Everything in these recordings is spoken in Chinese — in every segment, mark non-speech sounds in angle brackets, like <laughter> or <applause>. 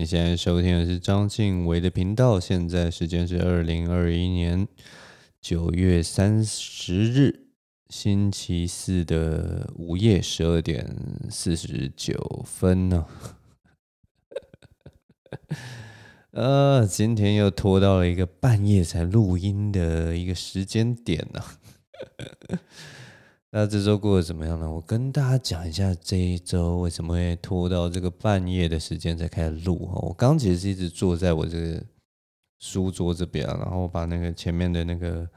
你现在收听的是章晋唯的频道。现在时间是二零二一年九月三十日星期四的午夜十二点四十九分呢。<laughs> 呃，今天又拖到了一个半夜才录音的一个时间点呢。那这周过得怎么样呢？我跟大家讲一下这一周为什么会拖到这个半夜的时间才开始录哈。我刚其实是一直坐在我这个书桌这边，然后把那个前面的那个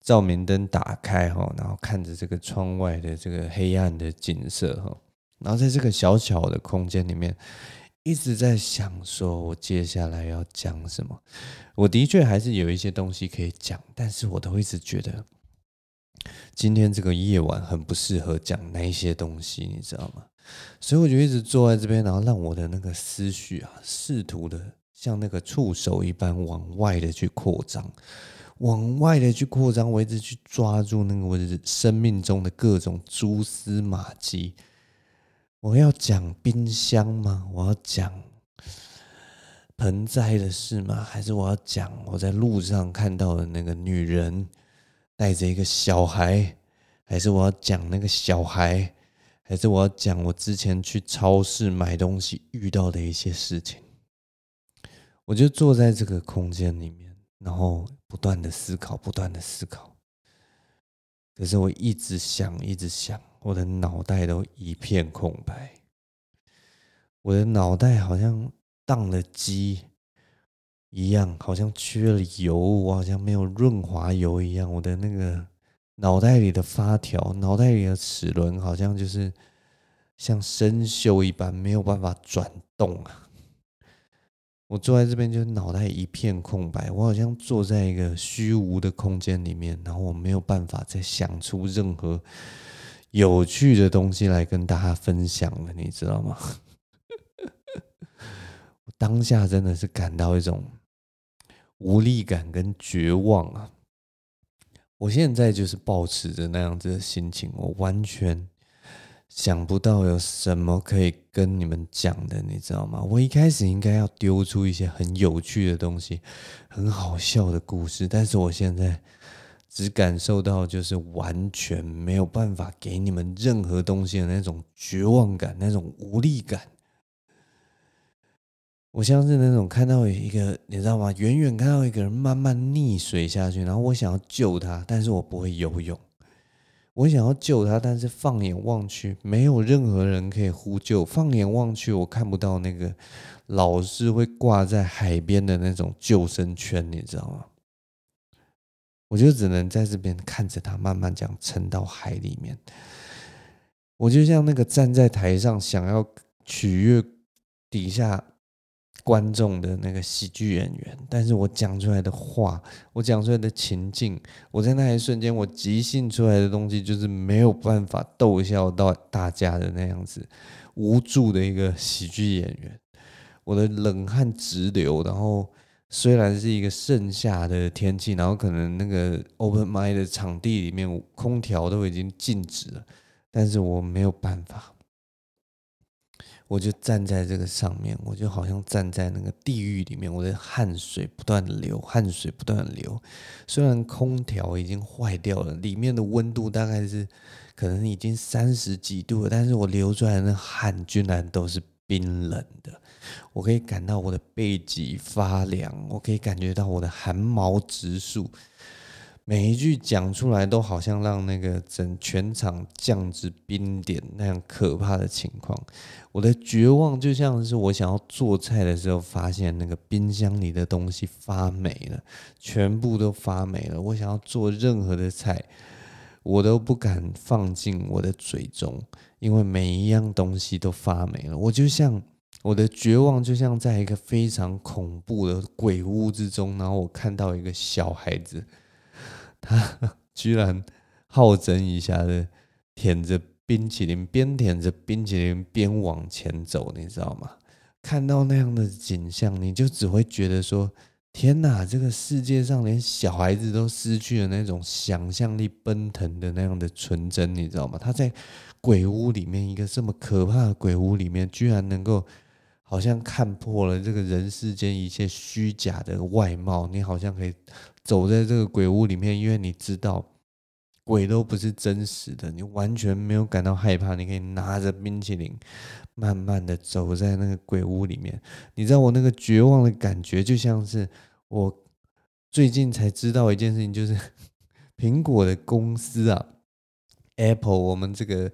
照明灯打开哈，然后看着这个窗外的这个黑暗的景色哈，然后在这个小小的空间里面一直在想说，我接下来要讲什么。我的确还是有一些东西可以讲，但是我都一直觉得。今天这个夜晚很不适合讲那些东西，你知道吗？所以我就一直坐在这边，然后让我的那个思绪啊，试图的像那个触手一般往外的去扩张，往外的去扩张，我一直去抓住那个我生命中的各种蛛丝马迹。我要讲冰箱吗？我要讲盆栽的事吗？还是我要讲我在路上看到的那个女人？带着一个小孩，还是我要讲那个小孩，还是我要讲我之前去超市买东西遇到的一些事情？我就坐在这个空间里面，然后不断的思考，不断的思考。可是我一直想，一直想，我的脑袋都一片空白，我的脑袋好像荡了机。一样，好像缺了油，我好像没有润滑油一样。我的那个脑袋里的发条，脑袋里的齿轮，好像就是像生锈一般，没有办法转动啊。我坐在这边，就脑袋一片空白，我好像坐在一个虚无的空间里面，然后我没有办法再想出任何有趣的东西来跟大家分享了，你知道吗？<laughs> 我当下真的是感到一种。无力感跟绝望啊！我现在就是抱持着那样子的心情，我完全想不到有什么可以跟你们讲的，你知道吗？我一开始应该要丢出一些很有趣的东西，很好笑的故事，但是我现在只感受到就是完全没有办法给你们任何东西的那种绝望感，那种无力感。我像是那种看到一个，你知道吗？远远看到一个人慢慢溺水下去，然后我想要救他，但是我不会游泳。我想要救他，但是放眼望去，没有任何人可以呼救。放眼望去，我看不到那个老是会挂在海边的那种救生圈，你知道吗？我就只能在这边看着他慢慢这样沉到海里面。我就像那个站在台上想要取悦底下。观众的那个喜剧演员，但是我讲出来的话，我讲出来的情境，我在那一瞬间，我即兴出来的东西，就是没有办法逗笑到大家的那样子，无助的一个喜剧演员，我的冷汗直流，然后虽然是一个盛夏的天气，然后可能那个 open mic 的场地里面空调都已经静止了，但是我没有办法。我就站在这个上面，我就好像站在那个地狱里面，我的汗水不断流，汗水不断流。虽然空调已经坏掉了，里面的温度大概是可能已经三十几度了，但是我流出来的汗居然都是冰冷的。我可以感到我的背脊发凉，我可以感觉到我的汗毛直竖。每一句讲出来都好像让那个整全场降至冰点那样可怕的情况，我的绝望就像是我想要做菜的时候，发现那个冰箱里的东西发霉了，全部都发霉了。我想要做任何的菜，我都不敢放进我的嘴中，因为每一样东西都发霉了。我就像我的绝望，就像在一个非常恐怖的鬼屋之中，然后我看到一个小孩子。他 <laughs> 居然好整以暇的舔着冰淇淋，边舔着冰淇淋边往前走，你知道吗？看到那样的景象，你就只会觉得说：“天哪，这个世界上连小孩子都失去了那种想象力奔腾的那样的纯真，你知道吗？”他在鬼屋里面，一个这么可怕的鬼屋里面，居然能够。好像看破了这个人世间一切虚假的外貌，你好像可以走在这个鬼屋里面，因为你知道鬼都不是真实的，你完全没有感到害怕。你可以拿着冰淇淋，慢慢的走在那个鬼屋里面。你知道我那个绝望的感觉，就像是我最近才知道一件事情，就是苹果的公司啊，Apple，我们这个。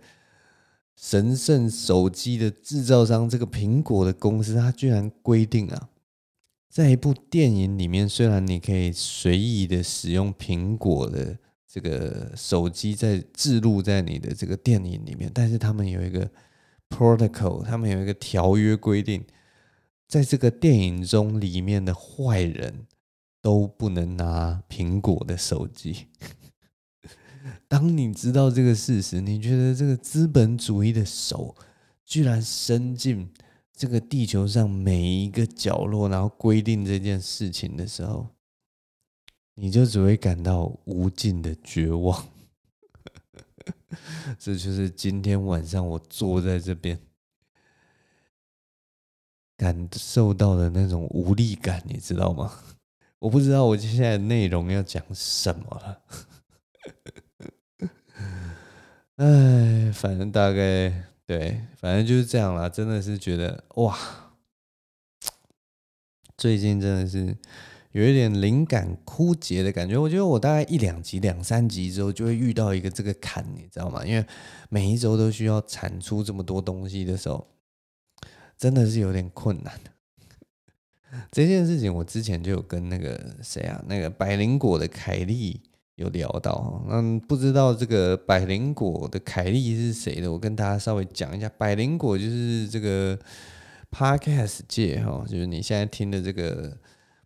神圣手机的制造商，这个苹果的公司，它居然规定啊，在一部电影里面，虽然你可以随意的使用苹果的这个手机，在置入在你的这个电影里面，但是他们有一个 protocol，他们有一个条约规定，在这个电影中里面的坏人都不能拿苹果的手机。当你知道这个事实，你觉得这个资本主义的手居然伸进这个地球上每一个角落，然后规定这件事情的时候，你就只会感到无尽的绝望。<laughs> 这就是今天晚上我坐在这边感受到的那种无力感，你知道吗？<laughs> 我不知道我接下来内容要讲什么了。哎，反正大概对，反正就是这样啦。真的是觉得哇，最近真的是有一点灵感枯竭的感觉。我觉得我大概一两集、两三集之后就会遇到一个这个坎，你知道吗？因为每一周都需要产出这么多东西的时候，真的是有点困难。<laughs> 这件事情我之前就有跟那个谁啊，那个百灵果的凯莉。有聊到，嗯，不知道这个百灵果的凯莉是谁的？我跟大家稍微讲一下，百灵果就是这个 Podcast 界哈，就是你现在听的这个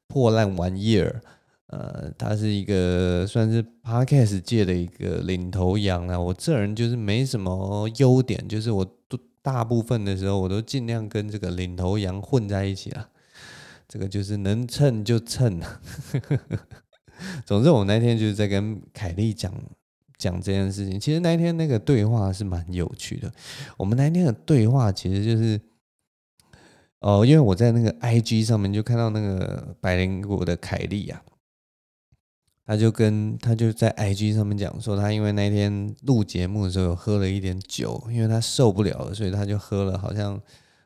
破烂玩意儿，呃，它是一个算是 Podcast 界的一个领头羊啊。我这人就是没什么优点，就是我都大部分的时候我都尽量跟这个领头羊混在一起了，这个就是能蹭就蹭。总之，我那天就是在跟凯莉讲讲这件事情。其实那天那个对话是蛮有趣的。我们那天的对话其实就是，哦，因为我在那个 IG 上面就看到那个百灵果的凯莉啊，他就跟他就在 IG 上面讲说，他因为那天录节目的时候喝了一点酒，因为他受不了了，所以他就喝了好像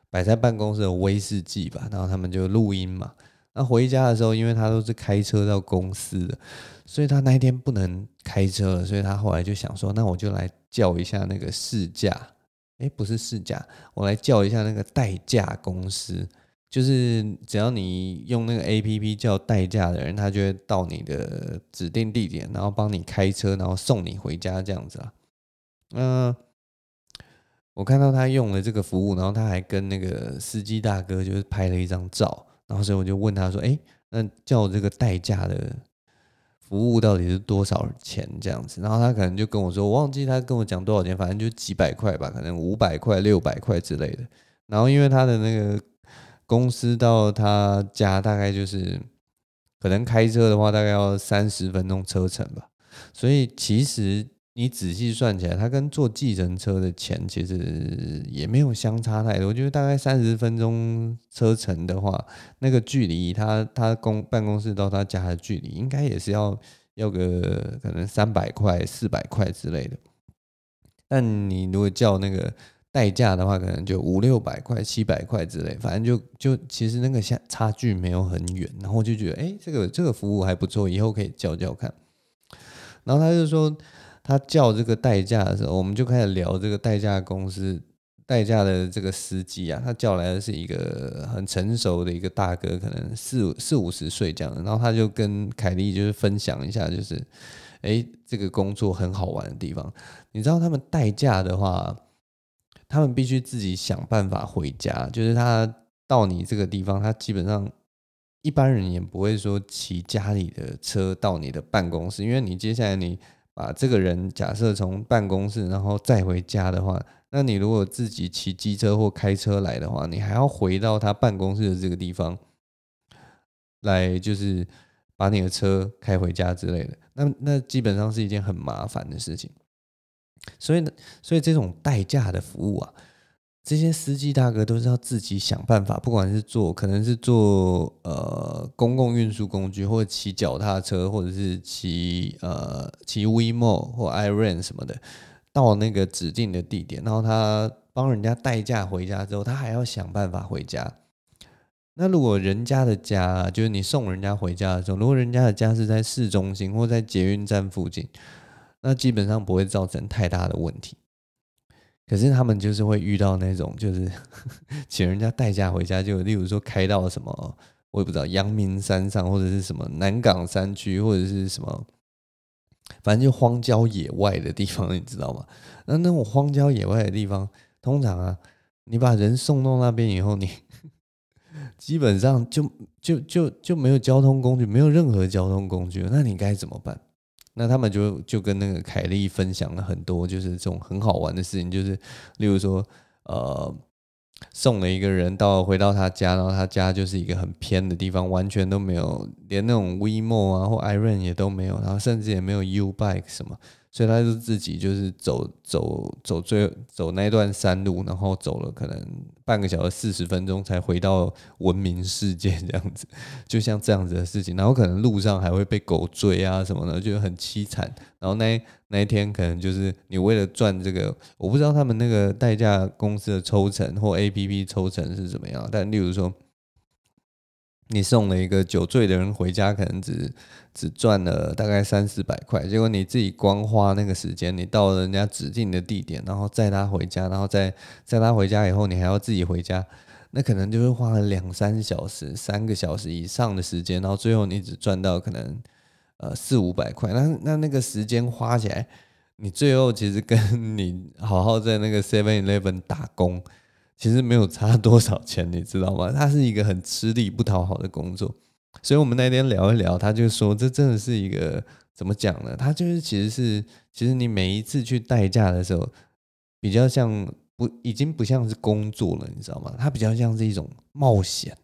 摆在办公室的威士忌吧，然后他们就录音嘛。那回家的时候，因为他都是开车到公司的，所以他那一天不能开车了，所以他后来就想说，那我就来叫一下那个试驾，诶，不是试驾，我来叫一下那个代驾公司，就是只要你用那个 APP 叫代驾的人，他就会到你的指定地点，然后帮你开车，然后送你回家这样子啊。嗯，我看到他用了这个服务，然后他还跟那个司机大哥就是拍了一张照。然后所以我就问他说：“哎，那叫这个代驾的服务到底是多少钱？这样子？”然后他可能就跟我说：“我忘记他跟我讲多少钱，反正就几百块吧，可能五百块、六百块之类的。”然后因为他的那个公司到他家大概就是可能开车的话大概要三十分钟车程吧，所以其实。你仔细算起来，它跟坐计程车的钱其实也没有相差太多。我觉得大概三十分钟车程的话，那个距离，他他公办公室到他家的距离，应该也是要要个可能三百块、四百块之类的。但你如果叫那个代驾的话，可能就五六百块、七百块之类，反正就就其实那个相差距没有很远。然后我就觉得，哎，这个这个服务还不错，以后可以叫叫看。然后他就说。他叫这个代驾的时候，我们就开始聊这个代驾公司代驾的这个司机啊。他叫来的是一个很成熟的一个大哥，可能四四五十岁这样的。然后他就跟凯莉就是分享一下，就是诶，这个工作很好玩的地方。你知道他们代驾的话，他们必须自己想办法回家。就是他到你这个地方，他基本上一般人也不会说骑家里的车到你的办公室，因为你接下来你。把这个人假设从办公室，然后再回家的话，那你如果自己骑机车或开车来的话，你还要回到他办公室的这个地方来，就是把你的车开回家之类的。那那基本上是一件很麻烦的事情。所以呢，所以这种代驾的服务啊，这些司机大哥都是要自己想办法，不管是坐，可能是坐呃公共运输工具，或者骑脚踏车，或者是骑呃骑 WeMo 或 iren 什么的，到那个指定的地点，然后他帮人家代驾回家之后，他还要想办法回家。那如果人家的家，就是你送人家回家的时候，如果人家的家是在市中心或在捷运站附近，那基本上不会造成太大的问题。可是他们就是会遇到那种，就是 <laughs> 请人家代驾回家，就例如说开到什么，我也不知道阳明山上，或者是什么南港山区，或者是什么，反正就荒郊野外的地方，你知道吗？那那种荒郊野外的地方，通常啊，你把人送到那边以后，你 <laughs> 基本上就就就就没有交通工具，没有任何交通工具，那你该怎么办？那他们就就跟那个凯莉分享了很多，就是这种很好玩的事情，就是例如说，呃，送了一个人到回到他家，然后他家就是一个很偏的地方，完全都没有，连那种 WeMo 啊或 Iron 也都没有，然后甚至也没有 U-Bike 什么。所以他就自己就是走走走最走那段山路，然后走了可能半个小时四十分钟才回到文明世界 <laughs> 这样子，就像这样子的事情，然后可能路上还会被狗追啊什么的，就很凄惨。然后那那一天可能就是你为了赚这个，我不知道他们那个代驾公司的抽成或 APP 抽成是怎么样，但例如说。你送了一个酒醉的人回家，可能只只赚了大概三四百块。结果你自己光花那个时间，你到了人家指定的地点，然后载他回家，然后再载他回家以后，你还要自己回家，那可能就是花了两三小时、三个小时以上的时间，然后最后你只赚到可能呃四五百块。那那那个时间花起来，你最后其实跟你好好在那个 Seven Eleven 打工。其实没有差多少钱，你知道吗？<laughs> 他是一个很吃力不讨好的工作，所以我们那天聊一聊，他就说这真的是一个怎么讲呢？他就是其实是，其实你每一次去代驾的时候，比较像不已经不像是工作了，你知道吗？它比较像是一种冒险，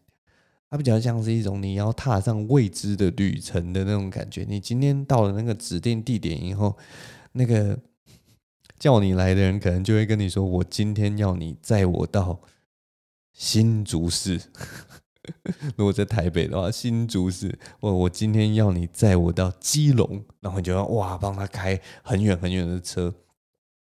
它比较像是一种你要踏上未知的旅程的那种感觉。你今天到了那个指定地点以后，那个。叫你来的人可能就会跟你说：“我今天要你载我到新竹市。<laughs> 如果在台北的话，新竹市。我我今天要你载我到基隆，然后你就要哇，帮他开很远很远的车，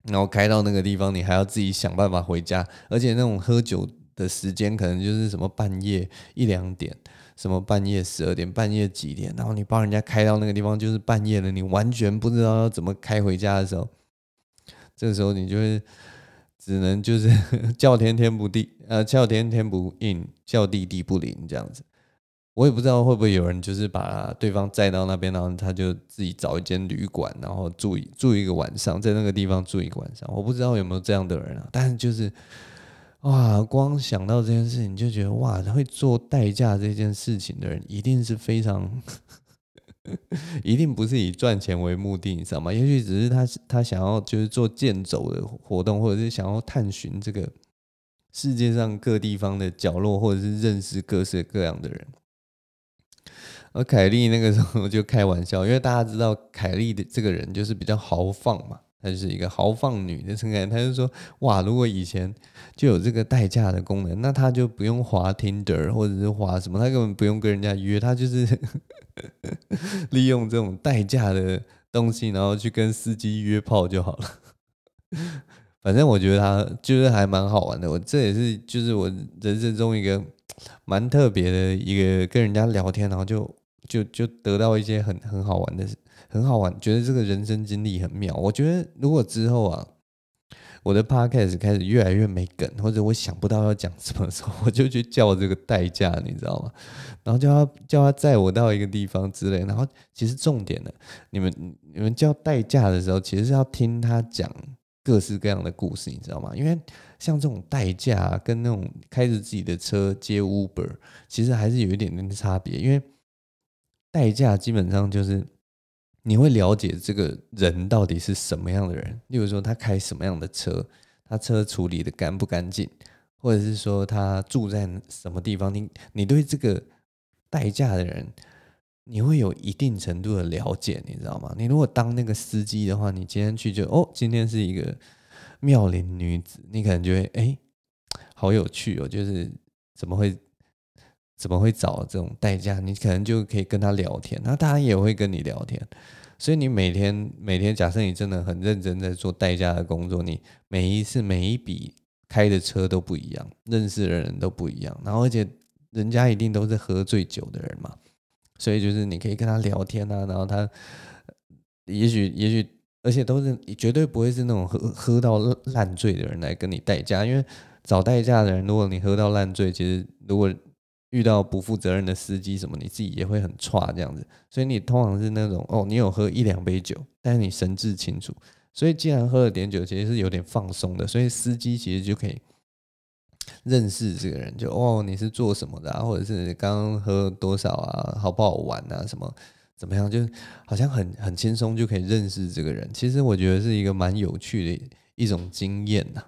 然后开到那个地方，你还要自己想办法回家。而且那种喝酒的时间，可能就是什么半夜一两点，什么半夜十二点，半夜几点，然后你帮人家开到那个地方，就是半夜了，你完全不知道要怎么开回家的时候。”这个时候你就会只能就是 <laughs> 叫天天不地，呃，叫天天不应，叫地地不灵这样子。我也不知道会不会有人就是把对方载到那边，然后他就自己找一间旅馆，然后住一住一个晚上，在那个地方住一个晚上。我不知道有没有这样的人啊，但是就是哇，光想到这件事情就觉得哇，会做代驾这件事情的人一定是非常。<laughs> 一定不是以赚钱为目的，你知道吗？也许只是他他想要就是做健走的活动，或者是想要探寻这个世界上各地方的角落，或者是认识各式各样的人。而凯莉那个时候就开玩笑，因为大家知道凯莉的这个人就是比较豪放嘛。她就是一个豪放女的情感，她就说：“哇，如果以前就有这个代驾的功能，那她就不用滑 Tinder 或者是滑什么，她根本不用跟人家约，她就是 <laughs> 利用这种代驾的东西，然后去跟司机约炮就好了。<laughs> 反正我觉得他就是还蛮好玩的，我这也是就是我人生中一个蛮特别的一个跟人家聊天，然后就就就得到一些很很好玩的。”很好玩，觉得这个人生经历很妙。我觉得如果之后啊，我的 podcast 开始越来越没梗，或者我想不到要讲什么时候，<laughs> 我就去叫这个代驾，你知道吗？然后叫他叫他载我到一个地方之类。然后其实重点呢，你们你们叫代驾的时候，其实是要听他讲各式各样的故事，你知道吗？因为像这种代驾跟那种开着自己的车接 Uber，其实还是有一点点差别。因为代驾基本上就是。你会了解这个人到底是什么样的人，例如说他开什么样的车，他车处理的干不干净，或者是说他住在什么地方。你你对这个代驾的人，你会有一定程度的了解，你知道吗？你如果当那个司机的话，你今天去就哦，今天是一个妙龄女子，你可能就会哎，好有趣哦，就是怎么会怎么会找这种代驾？你可能就可以跟他聊天，那当然也会跟你聊天。所以你每天每天，假设你真的很认真在做代驾的工作，你每一次每一笔开的车都不一样，认识的人都不一样，然后而且人家一定都是喝醉酒的人嘛，所以就是你可以跟他聊天啊，然后他也许也许，而且都是绝对不会是那种喝喝到烂醉的人来跟你代驾，因为找代驾的人，如果你喝到烂醉，其实如果遇到不负责任的司机什么，你自己也会很差这样子。所以你通常是那种哦，你有喝一两杯酒，但是你神志清楚。所以既然喝了点酒，其实是有点放松的。所以司机其实就可以认识这个人，就哦，你是做什么的啊？或者是刚刚喝多少啊？好不好玩啊？什么怎么样？就好像很很轻松就可以认识这个人。其实我觉得是一个蛮有趣的一种经验呐，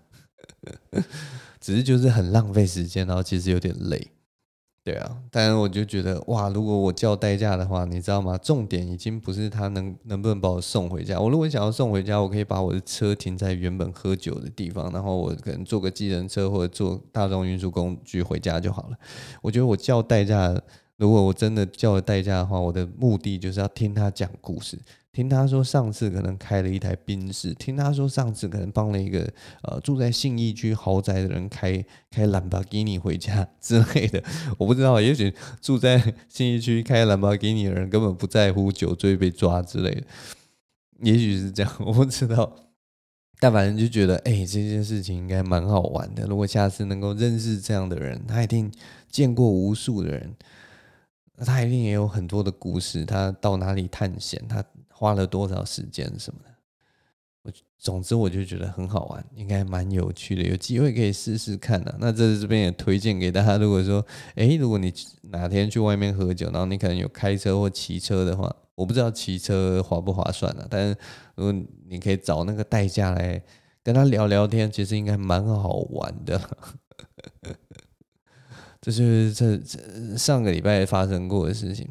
<laughs> 只是就是很浪费时间，然后其实有点累。对啊，但是我就觉得哇，如果我叫代驾的话，你知道吗？重点已经不是他能能不能把我送回家。我如果想要送回家，我可以把我的车停在原本喝酒的地方，然后我可能坐个计程车或者坐大众运输工具回家就好了。我觉得我叫代驾，如果我真的叫了代驾的话，我的目的就是要听他讲故事。听他说上次可能开了一台宾士，听他说上次可能帮了一个呃住在信义区豪宅的人开开兰博基尼回家之类的，<laughs> 我不知道，也许住在信义区开兰博基尼的人根本不在乎酒醉被抓之类的，也许是这样，<laughs> 我不知道。但反正就觉得，哎、这件事情应该蛮好玩的。如果下次能够认识这样的人，他一定见过无数的人，那他一定也有很多的故事。他到哪里探险，他。花了多少时间什么的，我总之我就觉得很好玩，应该蛮有趣的，有机会可以试试看的、啊。那这这边也推荐给大家，如果说，哎，如果你哪天去外面喝酒，然后你可能有开车或骑车的话，我不知道骑车划不划算了、啊，但是如果你可以找那个代驾来跟他聊聊天，其实应该蛮好玩的。就是这这上个礼拜发生过的事情。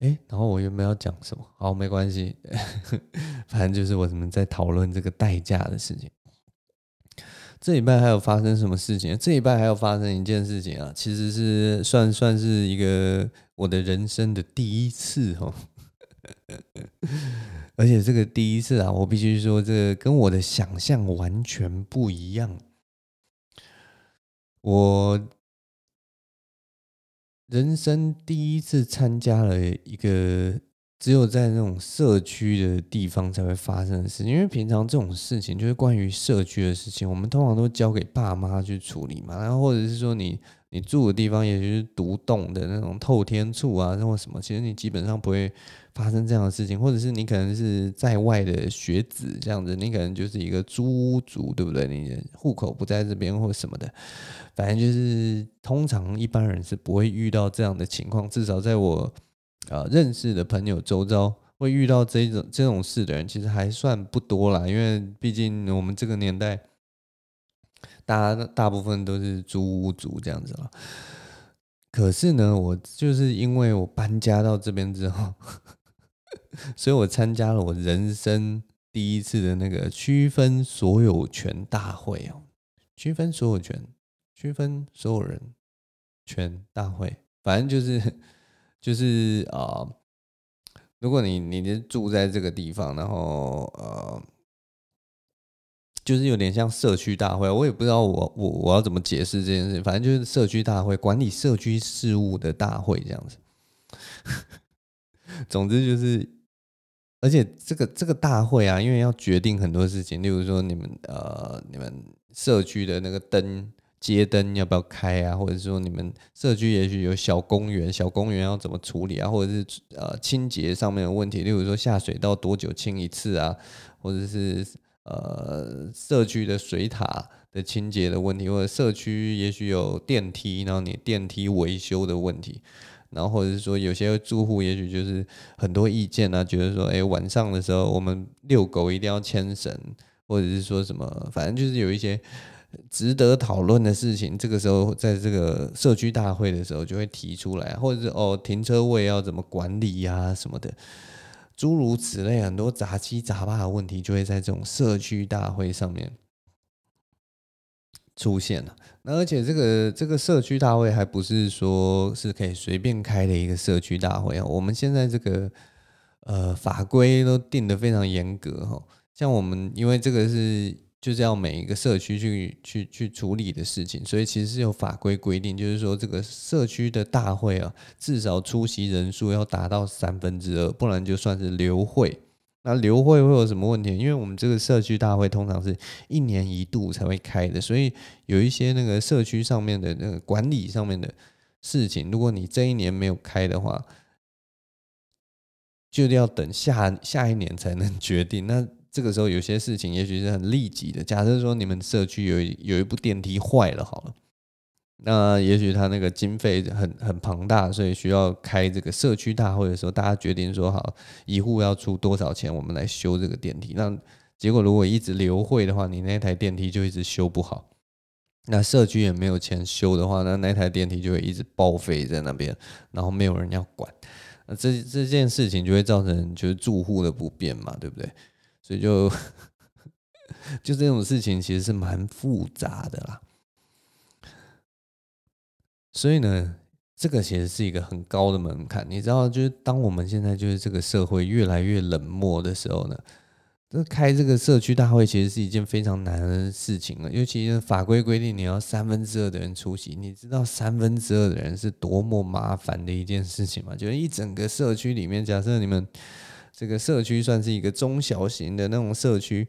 哎，然后我原本要讲什么？好，没关系，<laughs> 反正就是我们在讨论这个代价的事情。这礼拜还有发生什么事情？这礼拜还有发生一件事情啊，其实是算算是一个我的人生的第一次哦。<laughs> 而且这个第一次啊，我必须说，这个跟我的想象完全不一样。我。人生第一次参加了一个只有在那种社区的地方才会发生的事情，因为平常这种事情就是关于社区的事情，我们通常都交给爸妈去处理嘛，然后或者是说你你住的地方也就是独栋的那种透天厝啊，或什么，其实你基本上不会。发生这样的事情，或者是你可能是在外的学子这样子，你可能就是一个租屋族，对不对？你户口不在这边或什么的，反正就是通常一般人是不会遇到这样的情况。至少在我、呃、认识的朋友周遭，会遇到这种这种事的人，其实还算不多啦。因为毕竟我们这个年代，大家大部分都是租屋族这样子了。可是呢，我就是因为我搬家到这边之后。<laughs> 所以我参加了我人生第一次的那个区分所有权大会哦，区分所有权，区分所有人权大会，反正就是就是啊、如果你你住在这个地方，然后呃，就是有点像社区大会，我也不知道我我我要怎么解释这件事情，反正就是社区大会，管理社区事务的大会这样子。<laughs> 总之就是，而且这个这个大会啊，因为要决定很多事情，例如说你们呃，你们社区的那个灯街灯要不要开啊，或者说你们社区也许有小公园，小公园要怎么处理啊，或者是呃清洁上面的问题，例如说下水道多久清一次啊，或者是呃社区的水塔的清洁的问题，或者社区也许有电梯，然后你电梯维修的问题。然后或者是说，有些住户也许就是很多意见啊，觉得说，哎，晚上的时候我们遛狗一定要牵绳，或者是说什么，反正就是有一些值得讨论的事情。这个时候，在这个社区大会的时候就会提出来，或者是哦，停车位要怎么管理呀什么的，诸如此类，很多杂七杂八的问题就会在这种社区大会上面出现了。那而且这个这个社区大会还不是说是可以随便开的一个社区大会啊，我们现在这个呃法规都定得非常严格哈。像我们因为这个是就是要每一个社区去去去处理的事情，所以其实是有法规规定，就是说这个社区的大会啊，至少出席人数要达到三分之二，不然就算是流会。那流会会有什么问题？因为我们这个社区大会通常是一年一度才会开的，所以有一些那个社区上面的那个管理上面的事情，如果你这一年没有开的话，就要等下下一年才能决定。那这个时候有些事情也许是很立即的。假设说你们社区有有一部电梯坏了，好了。那也许他那个经费很很庞大，所以需要开这个社区大会的时候，大家决定说好，一户要出多少钱，我们来修这个电梯。那结果如果一直流会的话，你那台电梯就一直修不好。那社区也没有钱修的话，那那台电梯就会一直报废在那边，然后没有人要管。那这这件事情就会造成就是住户的不便嘛，对不对？所以就 <laughs> 就这种事情其实是蛮复杂的啦。所以呢，这个其实是一个很高的门槛。你知道，就是当我们现在就是这个社会越来越冷漠的时候呢，这开这个社区大会其实是一件非常难的事情了。尤其是法规规定你要三分之二的人出席，你知道三分之二的人是多么麻烦的一件事情吗？就是一整个社区里面，假设你们这个社区算是一个中小型的那种社区。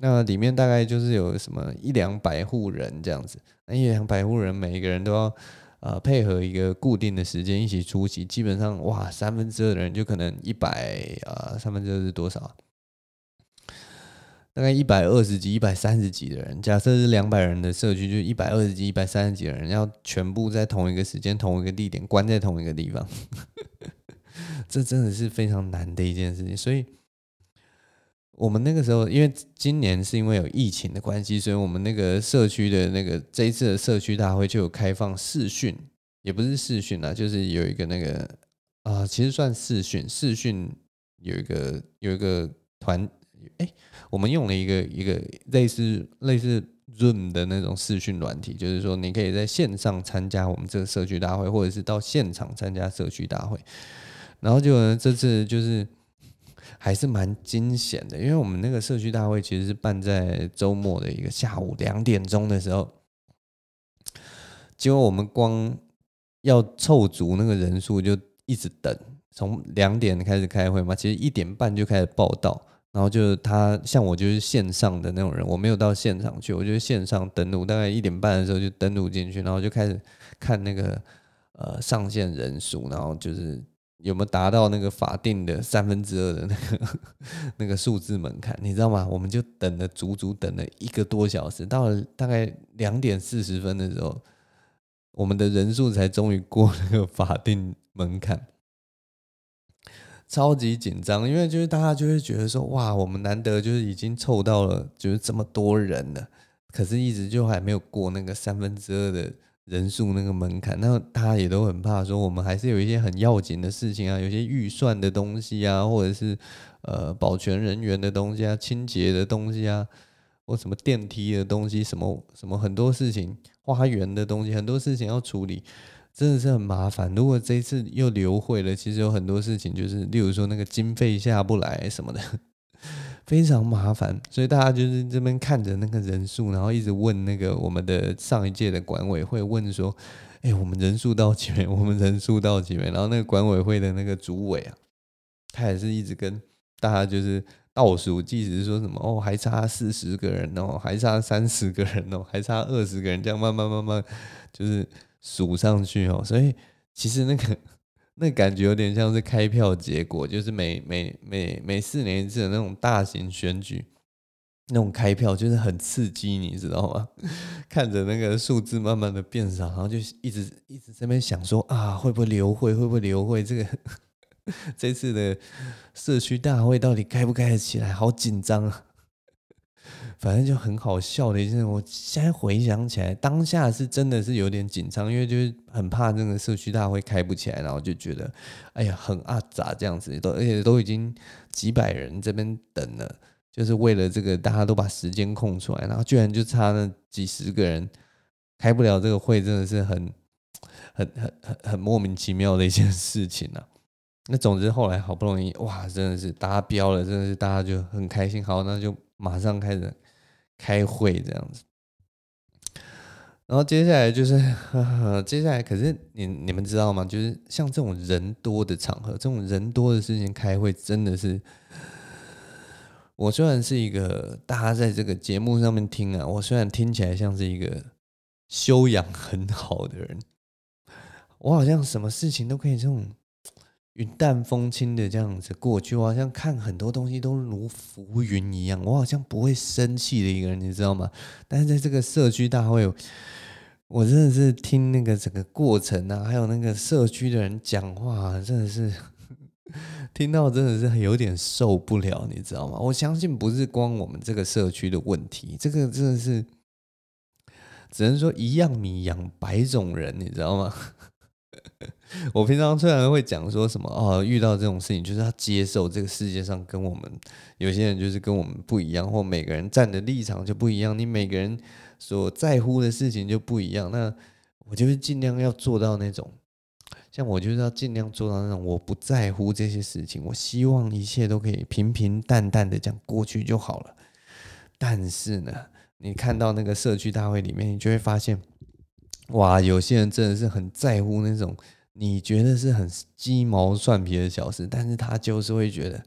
那里面大概就是有什么一两百户人这样子，那一两百户人每一个人都要。呃，配合一个固定的时间一起出席，基本上哇，三分之二的人就可能一百啊，三分之二是多少？大概一百二十几、一百三十几的人。假设是两百人的社区，就一百二十几、一百三十几的人，要全部在同一个时间、同一个地点关在同一个地方，这真的是非常难的一件事情，所以。我们那个时候，因为今年是因为有疫情的关系，所以我们那个社区的那个这一次的社区大会就有开放视讯，也不是视讯啦，就是有一个那个啊、其实算视讯，视讯有一个有一个团，哎，我们用了一个一个类似类似 Zoom 的那种视讯软体，就是说你可以在线上参加我们这个社区大会，或者是到现场参加社区大会，然后就这次就是。<laughs> 还是蛮惊险的，因为我们那个社区大会其实是办在周末的一个下午两点钟的时候，结果我们光要凑足那个人数就一直等，从两点开始开会嘛，其实一点半就开始报到，然后就是他像我就是线上的那种人，我没有到现场去，我就是线上登录，大概一点半的时候就登录进去，然后就开始看那个呃上线人数，然后就是。有没有达到那个法定的三分之二的那个 <laughs> 那个数字门槛？你知道吗？我们就等了足足等了一个多小时，到了大概两点四十分的时候，我们的人数才终于过那个法定门槛，超级紧张，因为就是大家就会觉得说，哇，我们难得就是已经凑到了，就是这么多人了，可是一直就还没有过那个三分之二的。人数那个门槛，那大家也都很怕说，我们还是有一些很要紧的事情啊，有些预算的东西啊，或者是呃保全人员的东西啊，清洁的东西啊，或什么电梯的东西，什么什么很多事情，花园的东西，很多事情要处理，真的是很麻烦。如果这次又流会了，其实有很多事情就是，例如说那个经费下不来什么的。非常麻烦，所以大家就是这边看着那个人数，然后一直问那个我们的上一届的管委会问说：“哎，我们人数到几名？我们人数到几名？”然后那个管委会的那个主委啊，他也是一直跟大家就是倒数计时，说什么哦，还差四十个人哦，还差三十个人哦，还差二十个人，这样慢慢慢慢就是数上去哦。所以其实那个。那感觉有点像是开票结果，就是每每每每四年一次的那种大型选举，那种开票就是很刺激，你知道吗？<laughs> 看着那个数字慢慢的变少，然后就一直一直在那边想说啊，会不会流会？会不会流会？这个 <laughs> 这次的社区大会到底开不开得起来？好紧张啊！反正就很好笑的一件事，我现在回想起来，当下是真的是有点紧张，因为就是很怕那个社区大会开不起来，然后就觉得，哎呀，很阿杂这样子，都而且都已经几百人这边等了，就是为了这个，大家都把时间空出来，然后居然就差那几十个人开不了这个会，真的是很、很、很、很、很莫名其妙的一件事情啊。那总之后来好不容易，哇，真的是达标了，真的是大家就很开心。好，那就马上开始开会这样子。然后接下来就是，呵 <laughs> 呵接下来可是你你们知道吗？就是像这种人多的场合，这种人多的事情开会，真的是，我虽然是一个大家在这个节目上面听啊，我虽然听起来像是一个修养很好的人，我好像什么事情都可以这种云淡风轻的这样子过去，我好像看很多东西都如浮云一样，我好像不会生气的一个人，你知道吗？但是在这个社区大会。我真的是听那个整个过程啊，还有那个社区的人讲话，真的是 <laughs> 听到真的是有点受不了，你知道吗？我相信不是光我们这个社区的问题，这个真的是只能说一样米养百种人，你知道吗？<laughs> 我平常虽然会讲说什么哦，遇到这种事情就是要接受这个世界上跟我们有些人就是跟我们不一样，或每个人站的立场就不一样，你每个人。所在乎的事情就不一样，那我就是尽量要做到那种，像我就是要尽量做到那种，我不在乎这些事情，我希望一切都可以平平淡淡的这样过去就好了。但是呢，你看到那个社区大会里面，你就会发现，哇，有些人真的是很在乎那种你觉得是很鸡毛蒜皮的小事，但是他就是会觉得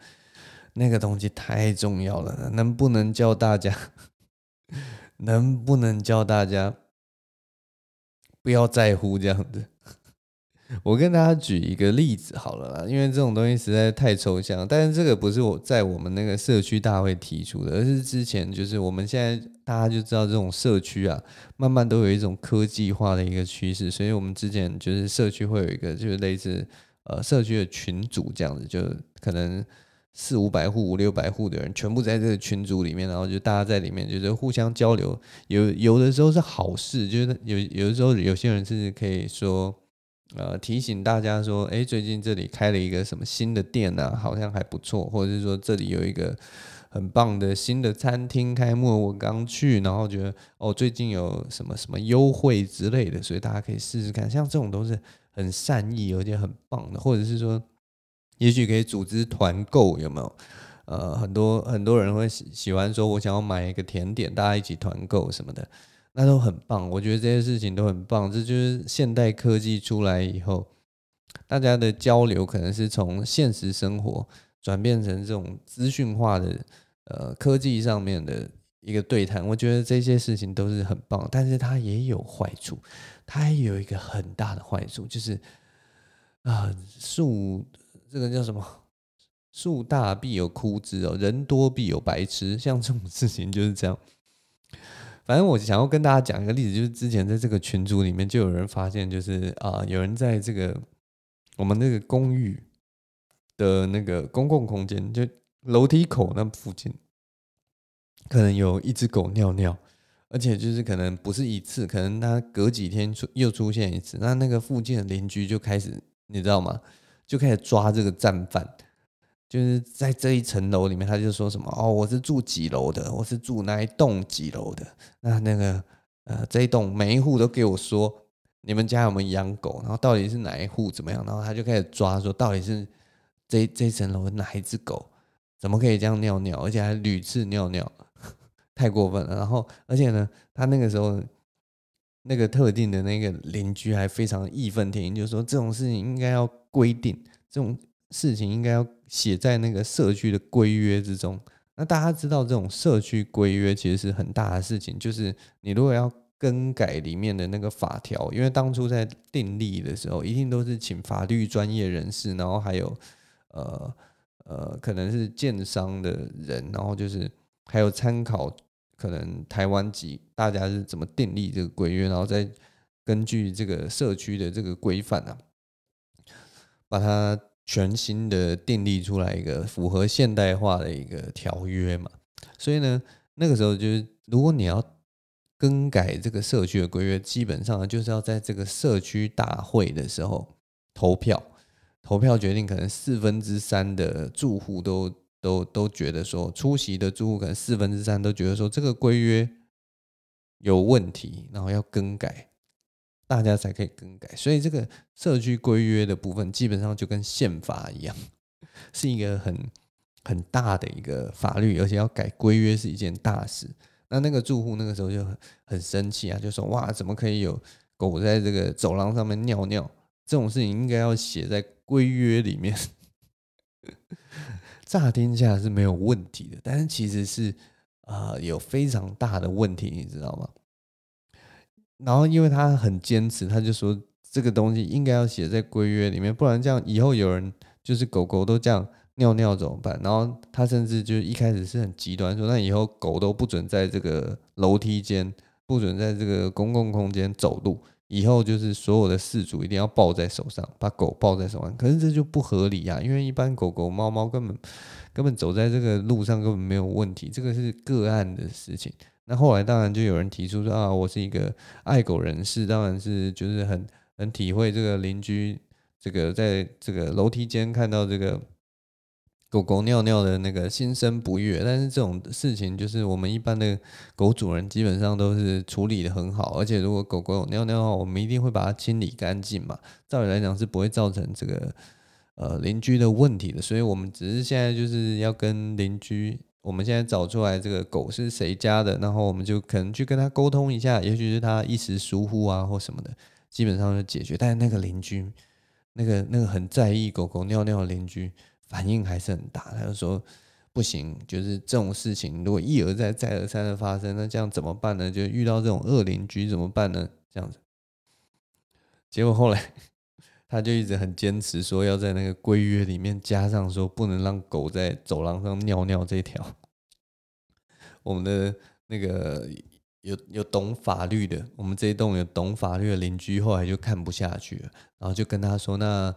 那个东西太重要了，能不能教大家？<laughs> 能不能教大家不要在乎这样子？我跟大家举一个例子好了啦，因为这种东西实在太抽象。但是这个不是我在我们那个社区大会提出的，而是之前就是我们现在大家就知道这种社区啊，慢慢都有一种科技化的一个趋势。所以我们之前就是社区会有一个就是类似呃社区的群组这样子，就可能。四五百户、五六百户的人全部在这个群组里面，然后就大家在里面就是互相交流。有有的时候是好事，就是有有的时候有些人甚至可以说，呃，提醒大家说，哎，最近这里开了一个什么新的店啊，好像还不错，或者是说这里有一个很棒的新的餐厅开幕，我刚去，然后觉得哦，最近有什么什么优惠之类的，所以大家可以试试看。像这种都是很善意而且很棒的，或者是说。也许可以组织团购，有没有？呃，很多很多人会喜喜欢说，我想要买一个甜点，大家一起团购什么的，那都很棒。我觉得这些事情都很棒。这就是现代科技出来以后，大家的交流可能是从现实生活转变成这种资讯化的，呃，科技上面的一个对谈。我觉得这些事情都是很棒，但是它也有坏处，它也有一个很大的坏处，就是啊，树。这个叫什么？树大必有枯枝哦，人多必有白痴。像这种事情就是这样。反正我想要跟大家讲一个例子，就是之前在这个群组里面就有人发现，就是啊，有人在这个我们那个公寓的那个公共空间，就楼梯口那附近，可能有一只狗尿尿，而且就是可能不是一次，可能它隔几天出又出现一次。那那个附近的邻居就开始，你知道吗？就开始抓这个战犯，就是在这一层楼里面，他就说什么哦，我是住几楼的，我是住哪一栋几楼的。那那个呃，这一栋每一户都给我说，你们家有没有养狗？然后到底是哪一户怎么样？然后他就开始抓，说到底是这这一层楼哪一只狗，怎么可以这样尿尿，而且还屡次尿尿，<laughs> 太过分了。然后而且呢，他那个时候那个特定的那个邻居还非常义愤填膺，就说这种事情应该要。规定这种事情应该要写在那个社区的规约之中。那大家知道，这种社区规约其实是很大的事情，就是你如果要更改里面的那个法条，因为当初在订立的时候，一定都是请法律专业人士，然后还有呃呃，可能是建商的人，然后就是还有参考可能台湾籍大家是怎么订立这个规约，然后再根据这个社区的这个规范啊。把它全新的订立出来一个符合现代化的一个条约嘛，所以呢，那个时候就是如果你要更改这个社区的规约，基本上就是要在这个社区大会的时候投票，投票决定可能四分之三的住户都都都觉得说，出席的住户可能四分之三都觉得说这个规约有问题，然后要更改，大家才可以更改。所以这个社区规约的部分，基本上就跟宪法一样，是一个很很大的一个法律，而且要改规约是一件大事。那那个住户那个时候就很很生气啊，就说哇，怎么可以有狗在这个走廊上面尿尿？这种事情应该要写在规约里面。<laughs> 乍听下是没有问题的，但是其实是啊、有非常大的问题，你知道吗？然后因为他很坚持，他就说这个东西应该要写在规约里面，不然这样以后有人就是狗狗都这样尿尿怎么办？然后他甚至就一开始是很极端说，那以后狗都不准在这个楼梯间，不准在这个公共空间走路。以后就是所有的事主一定要抱在手上，把狗抱在手上。可是这就不合理啊，因为一般狗狗、猫猫根本根本走在这个路上根本没有问题，这个是个案的事情。那后来当然就有人提出说啊，我是一个爱狗人士，当然是就是很很体会这个邻居这个在这个楼梯间看到这个。狗狗尿尿的那个心生不悦，但是这种事情就是我们一般的狗主人基本上都是处理得很好，而且如果狗狗有尿尿的话，我们一定会把它清理干净嘛。照理来讲是不会造成这个呃邻居的问题的，所以我们只是现在就是要跟邻居，我们现在找出来这个狗是谁家的，然后我们就可能去跟他沟通一下，也许是他一时疏忽啊或什么的，基本上就解决。但是那个邻居，那个那个很在意狗狗尿尿的邻居。反应还是很大，他就说不行，就是这种事情如果一而再、再而三的发生，那这样怎么办呢？就遇到这种恶邻居怎么办呢？这样子，结果后来他就一直很坚持说要在那个规约里面加上说不能让狗在走廊上尿尿这条。我们的那个有有懂法律的，我们这一栋有懂法律的邻居后来就看不下去了，然后就跟他说那。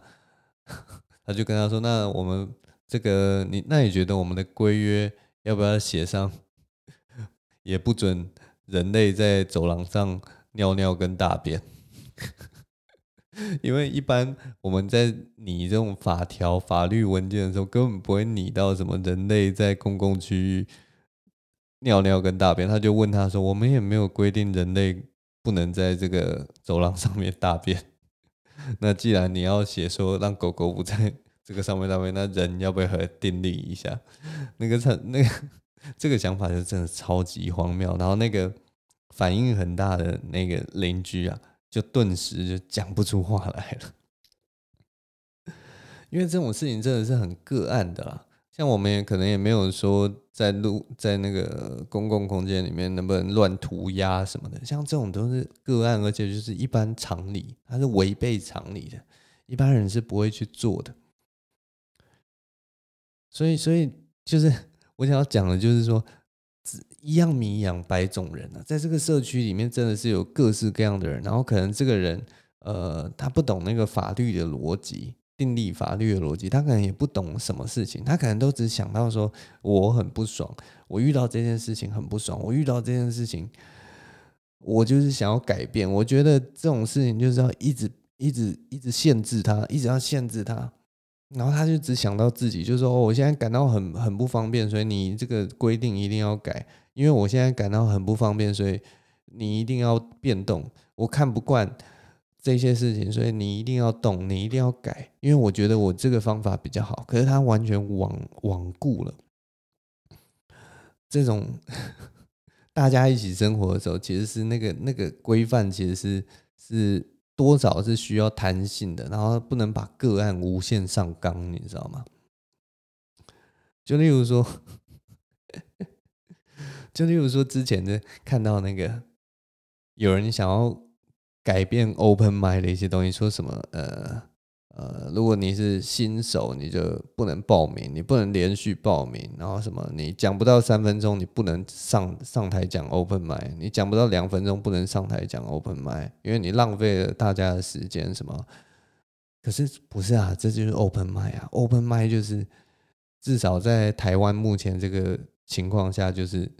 <laughs> 他就跟他说：“那我们这个你，那你觉得我们的规约要不要写上，也不准人类在走廊上尿尿跟大便？因为一般我们在拟这种法条、法律文件的时候，根本不会拟到什么人类在公共区域尿尿跟大便。他就问他说：我们也没有规定人类不能在这个走廊上面大便。<laughs> ”那既然你要写说让狗狗不在这个上面大便，那人要不要和订立一下？<laughs> 那个他那个这个想法就真的超级荒谬。然后那个反应很大的那个邻居啊，就顿时就讲不出话来了。<laughs> 因为这种事情真的是很个案的啦。像我们也可能也没有说在路在那个公共空间里面能不能乱涂鸦什么的，像这种都是个案，而且就是一般常理，它是违背常理的，一般人是不会去做的。所以，所以就是我想要讲的，就是说，一样米养百种人啊，在这个社区里面真的是有各式各样的人，然后可能这个人呃，他不懂那个法律的逻辑。订立法律的逻辑，他可能也不懂什么事情，他可能都只想到说我很不爽，我遇到这件事情很不爽，我遇到这件事情，我就是想要改变。我觉得这种事情就是要一直一直一直限制他，一直要限制他，然后他就只想到自己，就是说，我现在感到很很不方便，所以你这个规定一定要改，因为我现在感到很不方便，所以你一定要变动，我看不惯。这些事情，所以你一定要动，你一定要改，因为我觉得我这个方法比较好。可是他完全罔罔顾了这种 <laughs> 大家一起生活的时候，其实是那个那个规范，其实是是多少是需要弹性的，然后不能把个案无限上纲，你知道吗？就例如说，就例如说，之前的看到那个有人想要。改变 open mic 的一些东西，说什么呃呃，如果你是新手，你就不能报名，你不能连续报名，然后什么你讲不到三分钟，你不能上上台讲 open mic，你讲不到两分钟不能上台讲 open mic，因为你浪费了大家的时间什么。可是不是啊，这就是 open mic 啊，open mic 就是至少在台湾目前这个情况下，就是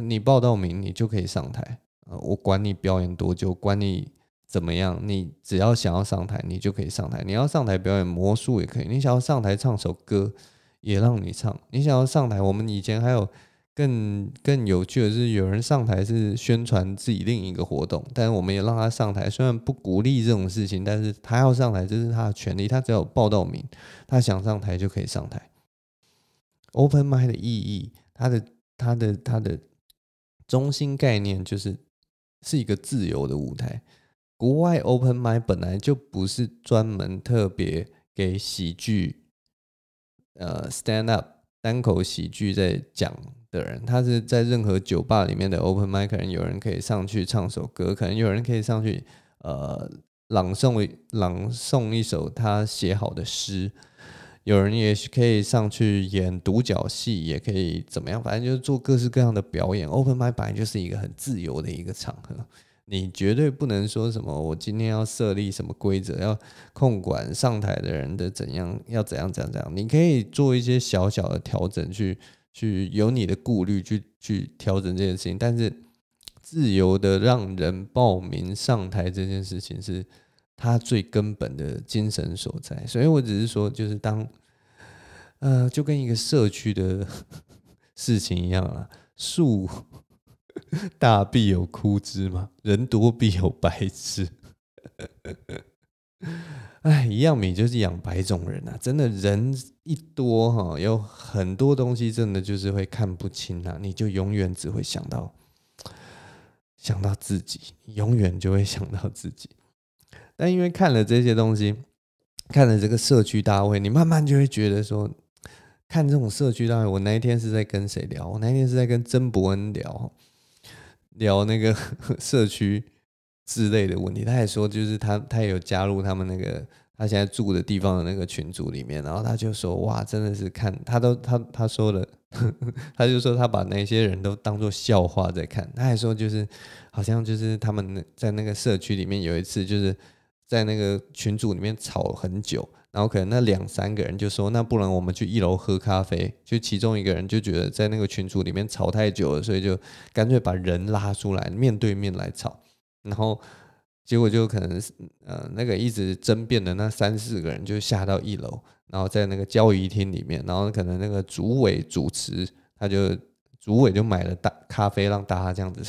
你报到名，你就可以上台。呃，我管你表演多久，管你怎么样？你只要想要上台，你就可以上台。你要上台表演魔术也可以，你想要上台唱首歌也让你唱。你想要上台，我们以前还有更更有趣的是，有人上台是宣传自己另一个活动，但是我们也让他上台。虽然不鼓励这种事情，但是他要上台，这是他的权利。他只要报到名，他想上台就可以上台。Open mic 的意义，他的他的他的中心概念就是是一个自由的舞台。国外 Open mic 本来就不是专门特别给喜剧，呃，stand up 单口喜剧在讲的人，他是在任何酒吧里面的 Open mic，可能有人可以上去唱首歌，可能有人可以上去呃朗诵朗诵一首他写好的诗。有人也可以上去演独角戏，也可以怎么样，反正就是做各式各样的表演。Open mic 本来就是一个很自由的一个场合，你绝对不能说什么我今天要设立什么规则，要控管上台的人的怎样，要怎样怎样怎样。你可以做一些小小的调整，去去有你的顾虑，去去调整这件事情。但是自由的让人报名上台这件事情是。他最根本的精神所在，所以我只是说，就是当，呃，就跟一个社区的事情一样啊，树大必有枯枝嘛，人多必有白痴，<laughs> 哎，一样米就是养百种人啊，真的人一多哈，有很多东西真的就是会看不清啊，你就永远只会想到想到自己，永远就会想到自己。但因为看了这些东西，看了这个社区大会，你慢慢就会觉得说，看这种社区大会，我那一天是在跟谁聊？我那一天是在跟曾伯恩聊，聊那个 <laughs> 社区之类的问题。他也说，就是他他也有加入他们那个他现在住的地方的那个群组里面，然后他就说，哇，真的是看他都他他说了，<laughs> 他就说他把那些人都当做笑话在看。他还说，就是好像就是他们在那个社区里面有一次就是。在那个群组里面吵很久，然后可能那两三个人就说：“那不然我们去一楼喝咖啡。”就其中一个人就觉得在那个群组里面吵太久了，所以就干脆把人拉出来面对面来吵。然后结果就可能是呃那个一直争辩的那三四个人就下到一楼，然后在那个交谊厅里面，然后可能那个主委主持他就主委就买了大咖啡让大家这样子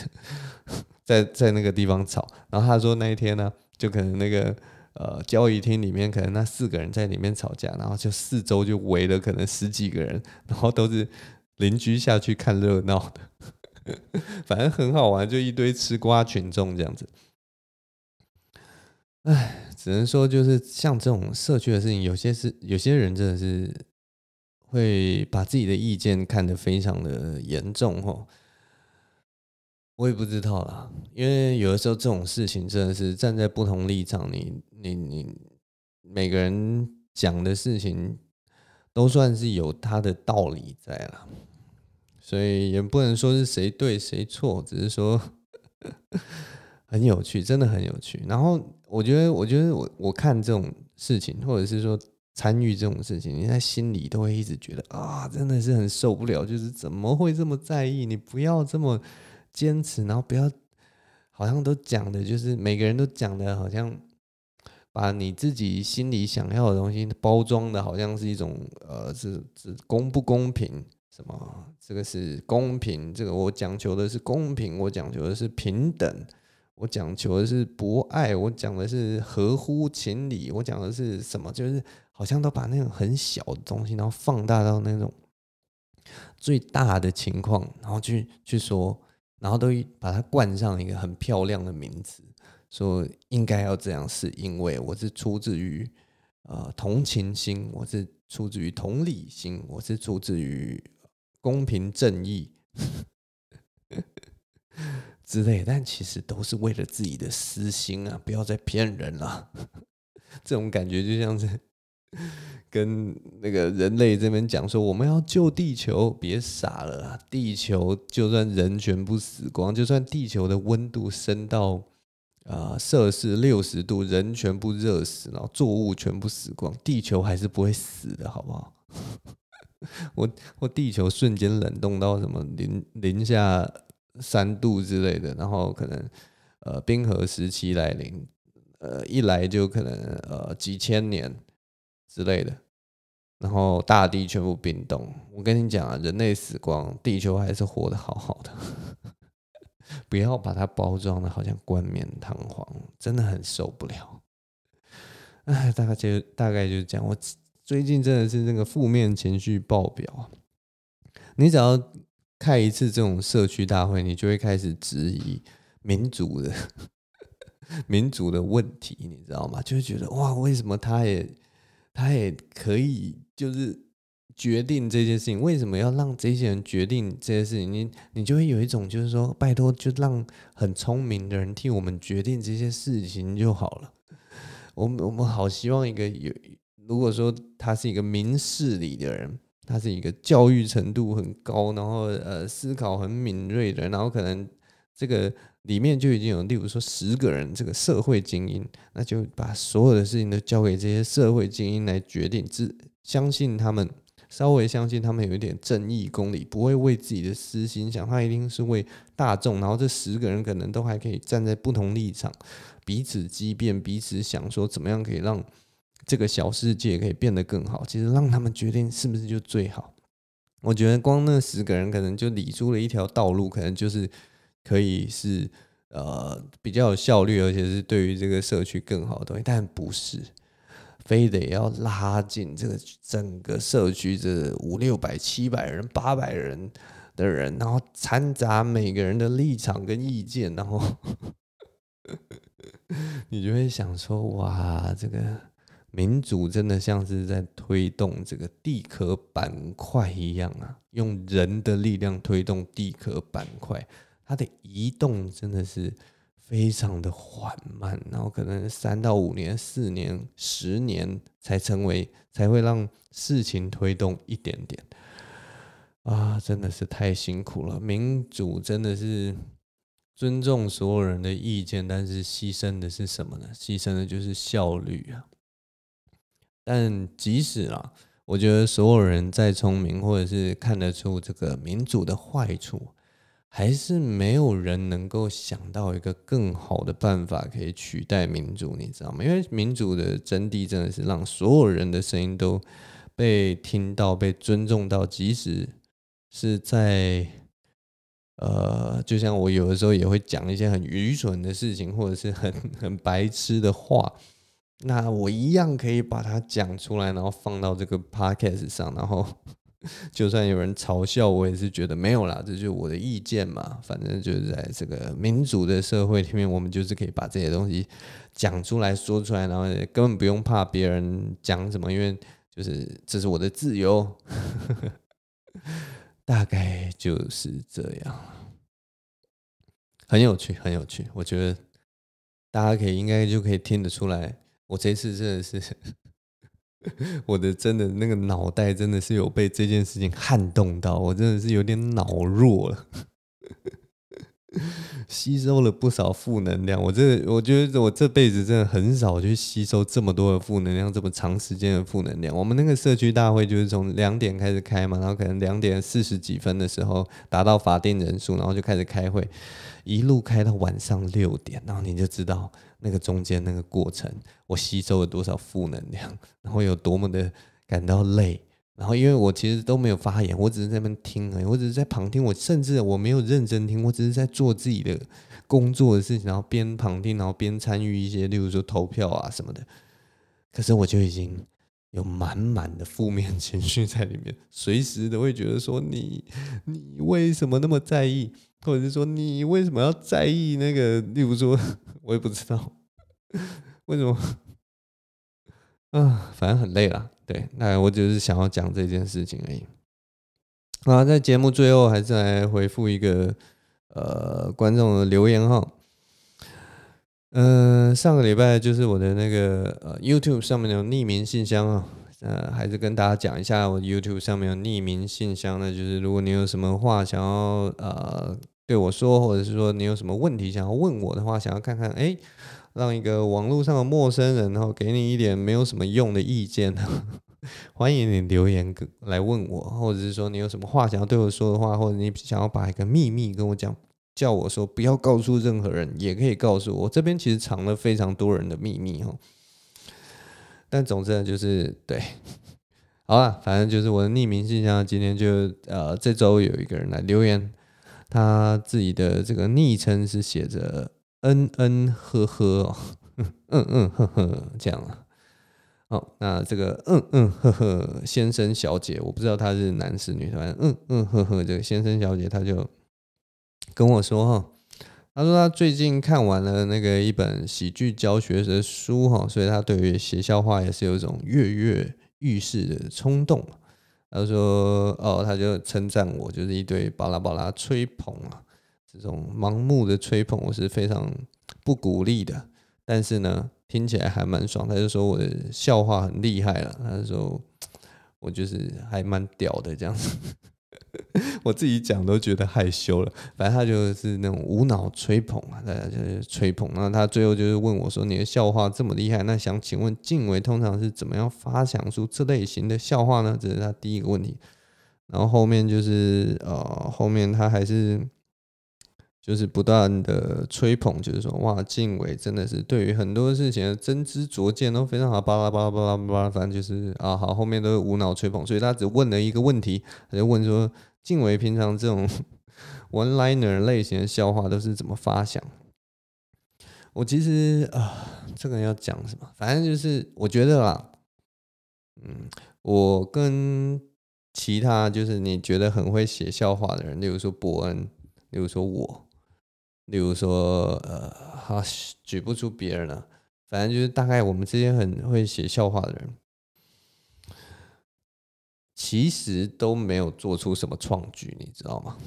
在 <laughs> 在那个地方吵。然后他说那一天呢。就可能那个呃交易厅里面，可能那四个人在里面吵架，然后就四周就围了可能十几个人，然后都是邻居下去看热闹的，<laughs> 反正很好玩，就一堆吃瓜群众这样子。唉，只能说就是像这种社区的事情，有些是有些人真的是会把自己的意见看得非常的严重吼。我也不知道啦，因为有的时候这种事情真的是站在不同立场，你你你每个人讲的事情都算是有他的道理在啦，所以也不能说是谁对谁错，只是说 <laughs> 很有趣，真的很有趣。然后我觉得，我觉得我我看这种事情，或者是说参与这种事情，你在心里都会一直觉得啊，真的是很受不了，就是怎么会这么在意？你不要这么。坚持，然后不要，好像都讲的，就是每个人都讲的，好像把你自己心里想要的东西包装的，好像是一种呃，是是公不公平？什么？这个是公平？这个我讲求的是公平，我讲求的是平等，我讲求的是博爱，我讲的是合乎情理，我讲的是什么？就是好像都把那种很小的东西，然后放大到那种最大的情况，然后去去说。然后都把它冠上一个很漂亮的名字，说应该要这样，是因为我是出自于呃同情心，我是出自于同理心，我是出自于公平正义 <laughs> 之类，但其实都是为了自己的私心啊！不要再骗人了，<laughs> 这种感觉就像是。<laughs> 跟那个人类这边讲说，我们要救地球，别傻了。地球就算人全部死光，就算地球的温度升到啊摄氏六十度，人全部热死，然后作物全部死光，地球还是不会死的，好不好？<laughs> 我我地球瞬间冷冻到什么零零下三度之类的，然后可能呃冰河时期来临。呃一来就可能呃几千年之类的，然后大地全部冰冻。我跟你讲啊，人类死光，地球还是活得好好的。<laughs> 不要把它包装的好像冠冕堂皇，真的很受不了。哎，大概就大概就是这样。我最近真的是那个负面情绪爆表。你只要开一次这种社区大会，你就会开始质疑民主的 <laughs> 民主的问题，你知道吗？就会觉得哇，为什么他也他也可以就是。决定这件事情，为什么要让这些人决定这些事情？你你就会有一种就是说，拜托，就让很聪明的人替我们决定这些事情就好了。我们我们好希望一个有，如果说他是一个明事理的人，他是一个教育程度很高，然后呃思考很敏锐的，然后可能这个里面就已经有，例如说十个人这个社会精英，那就把所有的事情都交给这些社会精英来决定，只相信他们。稍微相信他们有一点正义公理，不会为自己的私心想，他一定是为大众。然后这十个人可能都还可以站在不同立场，彼此激辩，彼此想说怎么样可以让这个小世界可以变得更好。其实让他们决定是不是就最好？我觉得光那十个人可能就理出了一条道路，可能就是可以是呃比较有效率，而且是对于这个社区更好的东西，但不是。非得要拉近这个整个社区这五六百、七百人、八百人的人，然后掺杂每个人的立场跟意见，然后 <laughs> 你就会想说：哇，这个民主真的像是在推动这个地壳板块一样啊！用人的力量推动地壳板块，它的移动真的是。非常的缓慢，然后可能三到五年、四年、十年才成为，才会让事情推动一点点。啊，真的是太辛苦了。民主真的是尊重所有人的意见，但是牺牲的是什么呢？牺牲的就是效率啊。但即使啊，我觉得所有人再聪明，或者是看得出这个民主的坏处。还是没有人能够想到一个更好的办法可以取代民主，你知道吗？因为民主的真谛真的是让所有人的声音都被听到、被尊重到，即使是在呃，就像我有的时候也会讲一些很愚蠢的事情，或者是很 <laughs> 很白痴的话，那我一样可以把它讲出来，然后放到这个 podcast 上，然后。就算有人嘲笑我，也是觉得没有啦，这就是我的意见嘛。反正就是在这个民主的社会里面，我们就是可以把这些东西讲出来说出来，然后也根本不用怕别人讲什么，因为就是这是我的自由。<laughs> 大概就是这样，很有趣，很有趣。我觉得大家可以应该就可以听得出来，我这次真的是。<laughs> 我的真的那个脑袋真的是有被这件事情撼动到，我真的是有点脑弱了，<laughs> 吸收了不少负能量。我这我觉得我这辈子真的很少去吸收这么多的负能量，这么长时间的负能量。我们那个社区大会就是从两点开始开嘛，然后可能两点四十几分的时候达到法定人数，然后就开始开会，一路开到晚上六点，然后你就知道。那个中间那个过程，我吸收了多少负能量，然后有多么的感到累，然后因为我其实都没有发言，我只是在那边听而已，我只是在旁听，我甚至我没有认真听，我只是在做自己的工作的事情，然后边旁听，然后边参与一些，例如说投票啊什么的。可是我就已经有满满的负面情绪在里面，随时都会觉得说你你为什么那么在意？或者是说你为什么要在意那个？例如说，<laughs> 我也不知道为什么。啊，反正很累了。对，那我只是想要讲这件事情而已。啊，在节目最后还是来回复一个呃观众的留言哈。嗯、上个礼拜就是我的那个呃 YouTube 上面的匿名信箱啊。呃，还是跟大家讲一下，我 YouTube 上面有匿名信箱呢，就是如果你有什么话想要呃对我说，或者是说你有什么问题想要问我的话，想要看看，哎，让一个网络上的陌生人，然后给你一点没有什么用的意见，<laughs> 欢迎你留言来问我，或者是说你有什么话想要对我说的话，或者你想要把一个秘密跟我讲，叫我说不要告诉任何人，也可以告诉我。这边其实藏了非常多人的秘密哈。但总之呢，就是对，好了，反正就是我的匿名信箱，今天就呃，这周有一个人来留言，他自己的这个昵称是写着嗯嗯呵呵，嗯嗯呵呵这样啊。好，那这个嗯嗯呵呵先生小姐，我不知道他是男是女，反正嗯嗯呵呵这个先生小姐，他就跟我说哈。他说他最近看完了那个一本喜剧教学的书哈，所以他对于写笑话也是有一种跃跃欲试的冲动。他说哦，他就称赞我，就是一堆巴拉巴拉吹捧啊，这种盲目的吹捧我是非常不鼓励的。但是呢，听起来还蛮爽。他就说我的笑话很厉害了，他就说我就是还蛮屌的这样子。<laughs> 我自己讲都觉得害羞了，反正他就是那种无脑吹捧啊，大家就是吹捧。那他最后就是问我说：“你的笑话这么厉害，那想请问晋玮通常是怎么样发想出这类型的笑话呢？”这是他第一个问题。然后后面就是呃，后面他还是就是不断的吹捧，就是说哇，晋玮真的是对于很多事情的真知灼见都非常好，巴拉巴拉巴拉巴拉，反正就是啊好，后面都是无脑吹捧，所以他只问了一个问题，他就问说。晋玮平常这种 <laughs> one liner 类型的笑话都是怎么发想？我其实啊，这个要讲什么？反正就是我觉得啦，嗯，我跟其他就是你觉得很会写笑话的人，例如说伯恩，例如说我，例如说呃，好举不出别人了，反正就是大概我们这些很会写笑话的人。其实都没有做出什么创举，你知道吗？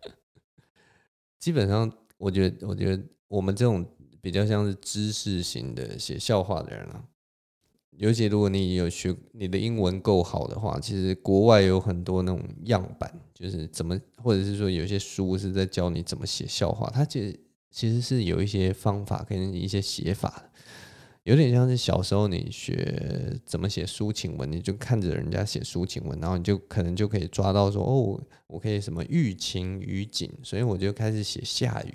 <laughs> 基本上，我觉得，我觉得我们这种比较像是知识型的写笑话的人啊，尤其如果你有学，你的英文够好的话，其实国外有很多那种样板，就是怎么，或者是说有些书是在教你怎么写笑话，它其实其实是有一些方法跟一些写法。有点像是小时候你学怎么写抒情文，你就看着人家写抒情文，然后你就可能就可以抓到说哦，我可以什么寓情于景，所以我就开始写下雨，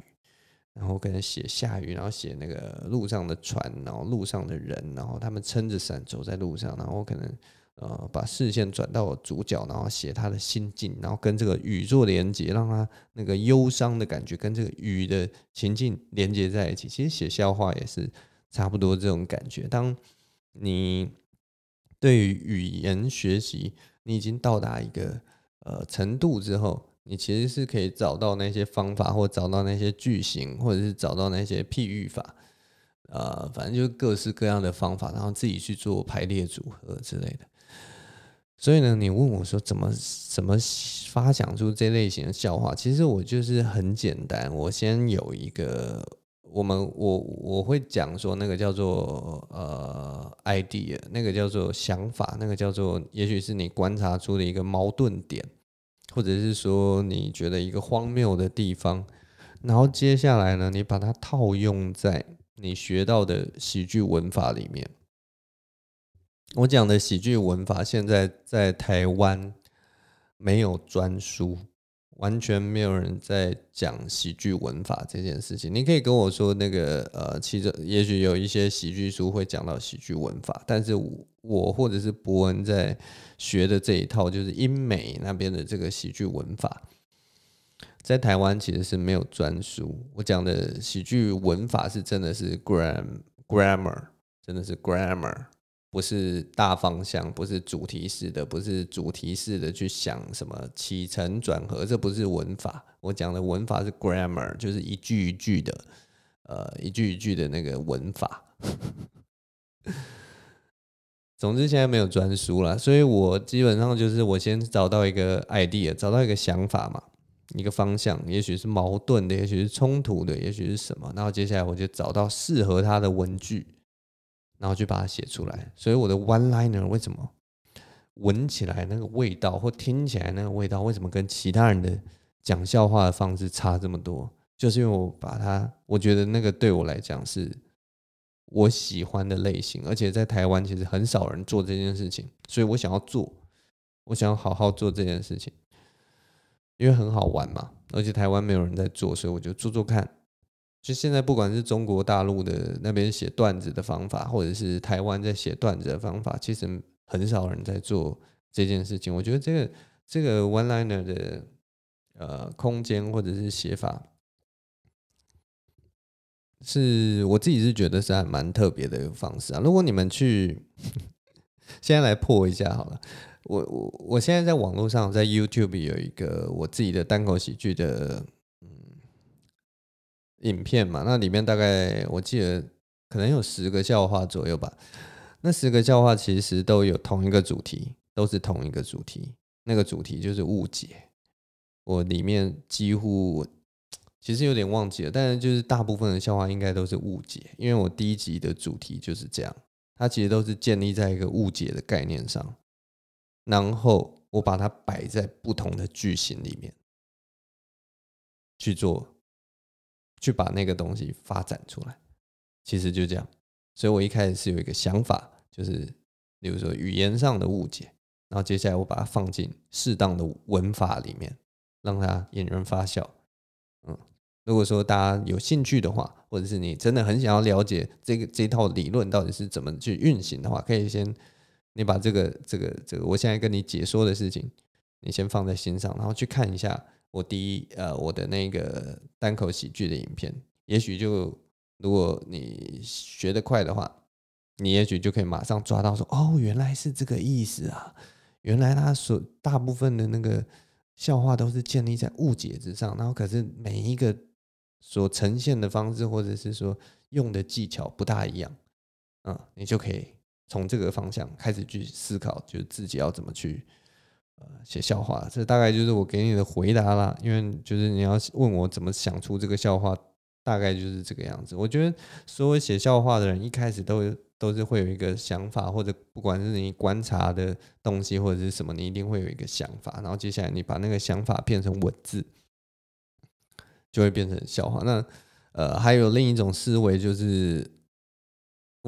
然后可能写下雨，然后写那个路上的船，然后路上的人，然后他们撑着伞走在路上，然后可能呃把视线转到主角，然后写他的心境，然后跟这个雨做连接，让他那个忧伤的感觉跟这个雨的情境连接在一起。其实写笑话也是。差不多这种感觉。当你对于语言学习你已经到达一个呃程度之后，你其实是可以找到那些方法，或找到那些句型，或者是找到那些譬喻法，呃，反正就各式各样的方法，然后自己去做排列组合之类的。所以呢，你问我说怎么怎么发想出这类型的笑话？其实我就是很简单，我先有一个。我们我我会讲说那个叫做呃 idea，那个叫做想法，那个叫做也许是你观察出的一个矛盾点，或者是说你觉得一个荒谬的地方，然后接下来呢，你把它套用在你学到的喜剧文法里面。我讲的喜剧文法现在在台湾没有专书。完全没有人在讲喜剧文法这件事情。你可以跟我说那个呃，其实也许有一些喜剧书会讲到喜剧文法，但是我或者是博文在学的这一套，就是英美那边的这个喜剧文法，在台湾其实是没有专书。我讲的喜剧文法是真的是 gram grammar，真的是 grammar。不是大方向，不是主题式的，不是主题式的去想什么起承转合，这不是文法。我讲的文法是 grammar，就是一句一句的，呃，一句一句的那个文法。总之现在没有专书了，所以我基本上就是我先找到一个 idea，找到一个想法嘛，一个方向，也许是矛盾的，也许是冲突的，也许是什么，然后接下来我就找到适合它的文句。然后就把它写出来，所以我的 one liner 为什么闻起来那个味道，或听起来那个味道，为什么跟其他人的讲笑话的方式差这么多？就是因为我把它，我觉得那个对我来讲是我喜欢的类型，而且在台湾其实很少人做这件事情，所以我想要做，我想要好好做这件事情。因为很好玩嘛，而且台湾没有人在做，所以我就做做看。就现在，不管是中国大陆的那边写段子的方法，或者是台湾在写段子的方法，其实很少人在做这件事情。我觉得这个这个 one liner 的呃空间或者是写法，是我自己是觉得是还蛮特别的一个方式啊。如果你们去，<laughs> 现在来破一下好了。我我我现在在网络上，在 YouTube 有一个我自己的单口喜剧的。影片嘛，那里面大概我记得可能有十个笑话左右吧。那十个笑话其实都有同一个主题，都是同一个主题。那个主题就是误解。我里面几乎其实有点忘记了，但是就是大部分的笑话应该都是误解，因为我第一集的主题就是这样，它其实都是建立在一个误解的概念上，然后我把它摆在不同的句型里面去做。去把那个东西发展出来，其实就这样。所以我一开始是有一个想法，就是比如说语言上的误解，然后接下来我把它放进适当的文法里面，让它引人发笑。嗯，如果说大家有兴趣的话，或者是你真的很想要了解这个这套理论到底是怎么去运行的话，可以先你把这个这个这个我现在跟你解说的事情，你先放在心上，然后去看一下。我第一呃，我的那个单口喜剧的影片，也许就如果你学得快的话，你也许就可以马上抓到说，哦，原来是这个意思啊！原来他所大部分的那个笑话都是建立在误解之上，然后可是每一个所呈现的方式或者是说用的技巧不大一样，嗯，你就可以从这个方向开始去思考，就自己要怎么去。呃，写笑话，这大概就是我给你的回答啦。因为就是你要问我怎么想出这个笑话，大概就是这个样子。我觉得所有写笑话的人一开始都都是会有一个想法，或者不管是你观察的东西或者是什么，你一定会有一个想法。然后接下来你把那个想法变成文字，就会变成笑话。那呃，还有另一种思维就是。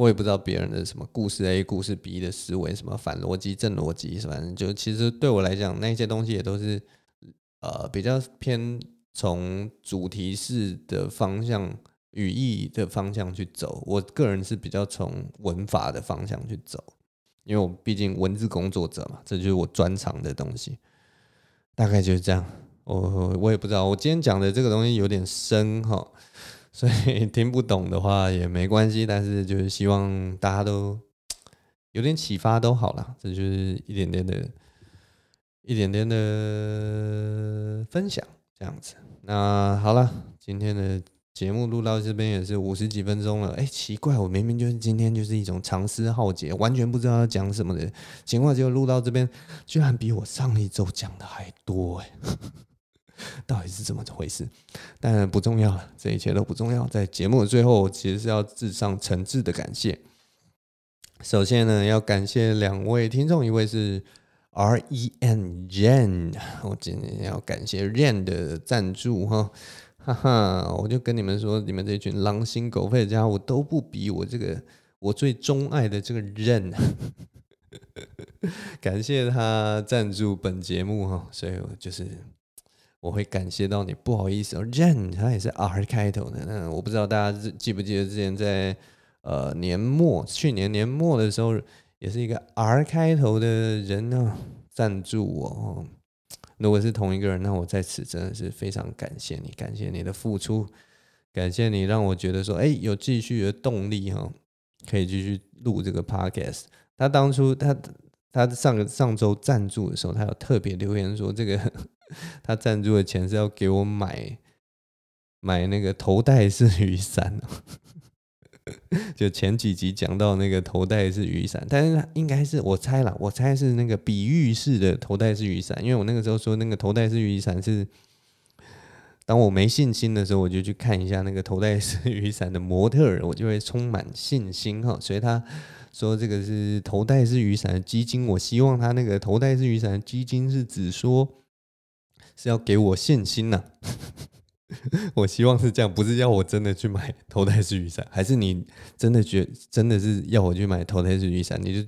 我也不知道别人的什么故事 A 故事 B 的思维，什么反逻辑正逻辑，反正就其实对我来讲，那些东西也都是呃比较偏从主题式的方向、语义的方向去走。我个人是比较从文法的方向去走，因为我毕竟文字工作者嘛，这就是我专长的东西。大概就是这样。我我也不知道，我今天讲的这个东西有点深哈。所以听不懂的话也没关系，但是就是希望大家都 <tsk> 有点启发都好了，这就是一点点的、一点点的分享这样子。那好了，今天的节目录到这边也是五十几分钟了。哎，奇怪，我明明就是今天就是一种长思浩劫，完全不知道要讲什么的情况，结果录到这边居然比我上一周讲的还多哎。到底是怎么回事？但不重要了，这一切都不重要。在节目的最后，其实是要致上诚挚的感谢。首先呢，要感谢两位听众，一位是 R E N Ren，我今天要感谢 Ren 的赞助哈，哈哈，我就跟你们说，你们这群狼心狗肺的家伙都不比我这个我最钟爱的这个 Ren，<laughs> 感谢他赞助本节目哈，所以我就是。我会感谢到你，不好意思哦，Ren 他也是 R 开头的。那我不知道大家记不记得之前在呃年末，去年年末的时候，也是一个 R 开头的人呢赞助我。如果是同一个人，那我在此真的是非常感谢你，感谢你的付出，感谢你让我觉得说，哎，有继续的动力哈，可以继续录这个 Podcast。他当初他他上个上周赞助的时候，他有特别留言说这个。他赞助的钱是要给我买买那个头戴式雨伞，<laughs> 就前几集讲到那个头戴式雨伞，但是应该是我猜啦，我猜是那个比喻式的头戴式雨伞，因为我那个时候说那个头戴式雨伞是，当我没信心的时候，我就去看一下那个头戴式雨伞的模特儿，我就会充满信心哈，所以他说这个是头戴式雨伞的基金，我希望他那个头戴式雨伞的基金是指说。是要给我信心呐、<laughs> 我希望是这样，不是要我真的去买头戴式雨伞，还是你真的觉真的是要我去买头戴式雨伞？你就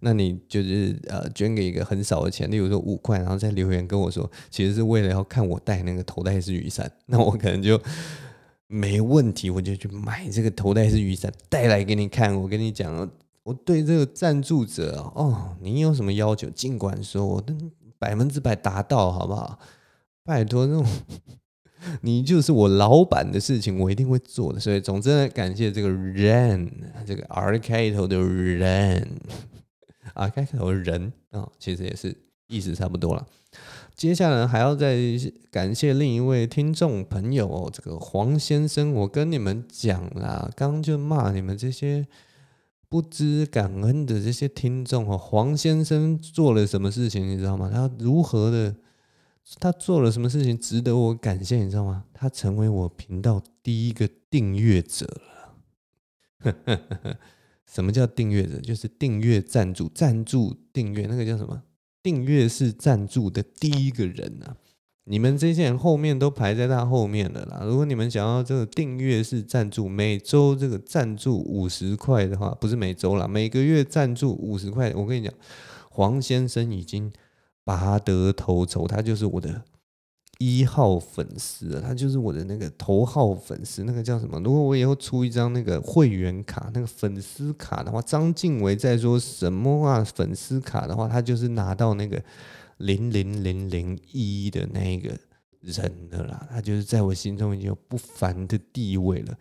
那你就是呃捐给一个很少的钱，例如说五块，然后再留言跟我说，其实是为了要看我带那个头戴式雨伞，<laughs> 那我可能就没问题，我就去买这个头戴式雨伞带来给你看。我跟你讲，我对这个赞助者哦，你有什么要求，尽管说，我百分之百达到，好不好？拜托，那种 <laughs> 你就是我老板的事情，我一定会做的。所以，总之呢，感谢这个 “ren”，这个 R 开头的 “ren”，R 开头的人啊、其实也是意思差不多了。接下来还要再感谢另一位听众朋友哦，这个黄先生，我跟你们讲啦，刚就骂你们这些不知感恩的这些听众哦。黄先生做了什么事情，你知道吗？他如何的？他做了什么事情值得我感谢？你知道吗？他成为我频道第一个订阅者了。<laughs> 什么叫订阅者？就是订阅赞助、赞助订阅，那个叫什么？订阅式赞助的第一个人啊！你们这些人后面都排在他后面了啦。如果你们想要这个订阅式赞助，每周这个赞助五十块的话，不是每周啦，每个月赞助五十块。我跟你讲，黄先生已经。拔得头筹，他就是我的一号粉丝，他就是我的那个头号粉丝，那个叫什么？如果我以后出一张那个会员卡，那个粉丝卡的话，张静伟在说什么啊？粉丝卡的话，他就是拿到那个零零零零一的那个人的啦，他就是在我心中已经有不凡的地位了。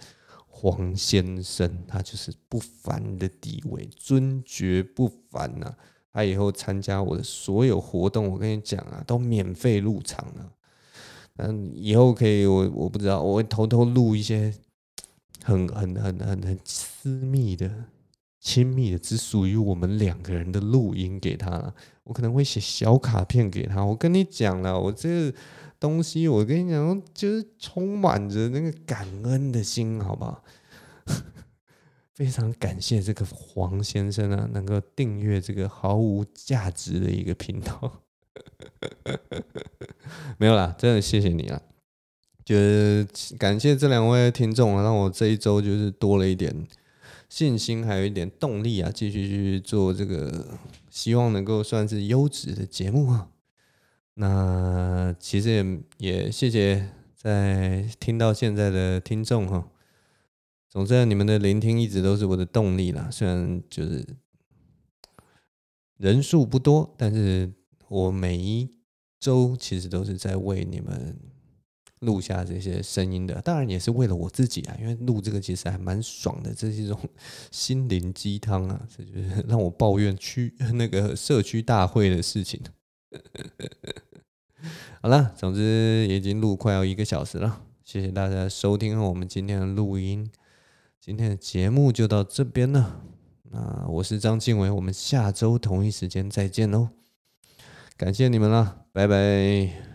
黄先生，他就是不凡的地位，尊爵不凡呐、啊。他以后参加我的所有活动，我跟你讲啊，都免费入场了。嗯，以后可以，我我不知道，我会偷偷录一些很很很很很私密的、亲密的，只属于我们两个人的录音给他了。我可能会写小卡片给他。我跟你讲了，我这东西，我跟你讲，就是充满着那个感恩的心，好不好？非常感谢这个黄先生啊，能够订阅这个毫无价值的一个频道。<laughs> 没有啦，真的谢谢你啊！就是感谢这两位听众啊，让我这一周就是多了一点信心，还有一点动力啊，继续去做这个，希望能够算是优质的节目啊。那其实也也谢谢在听到现在的听众哈。总之，你们的聆听一直都是我的动力啦。虽然就是人数不多，但是我每一周其实都是在为你们录下这些声音的。当然也是为了我自己啊，因为录这个其实还蛮爽的，这是一种 <laughs> 心灵鸡汤啊，这就是让我抱怨区 <laughs> 那个社区大会的事情。好了，总之已经录快要一个小时了，谢谢大家收听我们今天的录音。今天的节目就到这边了，那我是张静伟，我们下周同一时间再见喽，感谢你们啦，拜拜。